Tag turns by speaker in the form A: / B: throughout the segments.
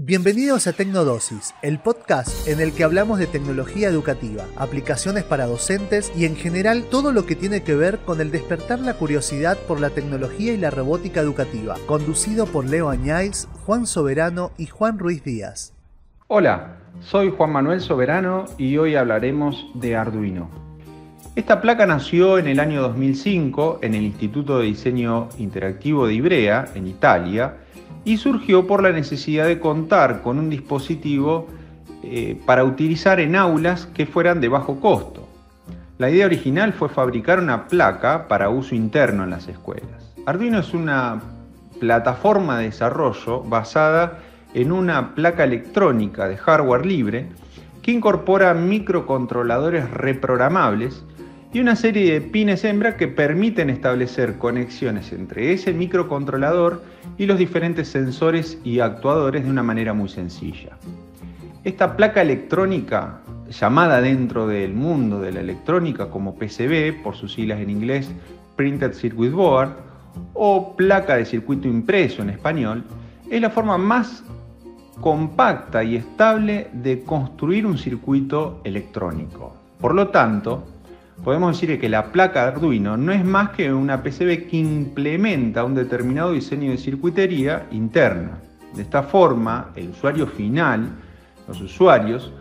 A: Bienvenidos a Tecnodosis, el podcast en el que hablamos de tecnología educativa, aplicaciones para docentes y en general todo lo que tiene que ver con el despertar la curiosidad por la tecnología y la robótica educativa, conducido por Leo Añáiz, Juan Soberano y Juan Ruiz Díaz.
B: Hola, soy Juan Manuel Soberano y hoy hablaremos de Arduino. Esta placa nació en el año 2005 en el Instituto de Diseño Interactivo de Ibrea, en Italia, y surgió por la necesidad de contar con un dispositivo eh, para utilizar en aulas que fueran de bajo costo. La idea original fue fabricar una placa para uso interno en las escuelas. Arduino es una plataforma de desarrollo basada en una placa electrónica de hardware libre que incorpora microcontroladores reprogramables y una serie de pines hembra que permiten establecer conexiones entre ese microcontrolador y los diferentes sensores y actuadores de una manera muy sencilla. Esta placa electrónica, llamada dentro del mundo de la electrónica como PCB, por sus siglas en inglés Printed Circuit Board, o placa de circuito impreso en español, es la forma más compacta y estable de construir un circuito electrónico. Por lo tanto, podemos decir que la placa de Arduino no es más que una PCB que implementa un determinado diseño de circuitería interna. De esta forma, el usuario final, los usuarios,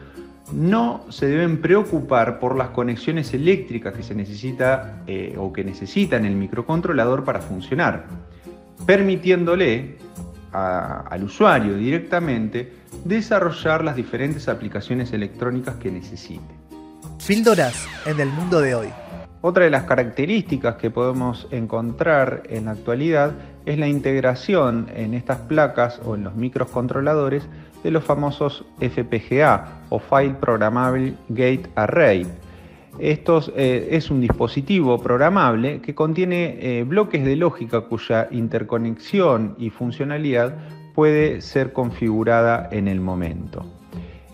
B: no se deben preocupar por las conexiones eléctricas que se necesita eh, o que necesitan el microcontrolador para funcionar, permitiéndole al usuario directamente desarrollar las diferentes aplicaciones electrónicas que necesite.
A: Píldoras en el mundo de hoy.
B: Otra de las características que podemos encontrar en la actualidad es la integración en estas placas o en los microcontroladores de los famosos FPGA o File Programmable Gate Array. Esto eh, es un dispositivo programable que contiene eh, bloques de lógica cuya interconexión y funcionalidad puede ser configurada en el momento.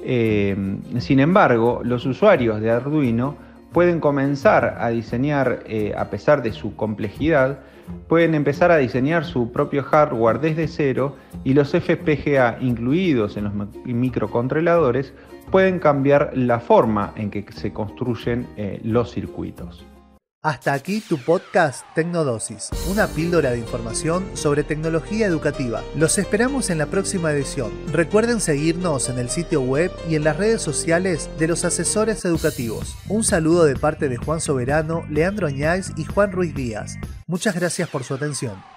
B: Eh, sin embargo, los usuarios de Arduino pueden comenzar a diseñar, eh, a pesar de su complejidad, pueden empezar a diseñar su propio hardware desde cero y los FPGA incluidos en los microcontroladores pueden cambiar la forma en que se construyen eh, los circuitos.
A: Hasta aquí tu podcast Tecnodosis, una píldora de información sobre tecnología educativa. Los esperamos en la próxima edición. Recuerden seguirnos en el sitio web y en las redes sociales de los asesores educativos. Un saludo de parte de Juan Soberano, Leandro Añáiz y Juan Ruiz Díaz. Muchas gracias por su atención.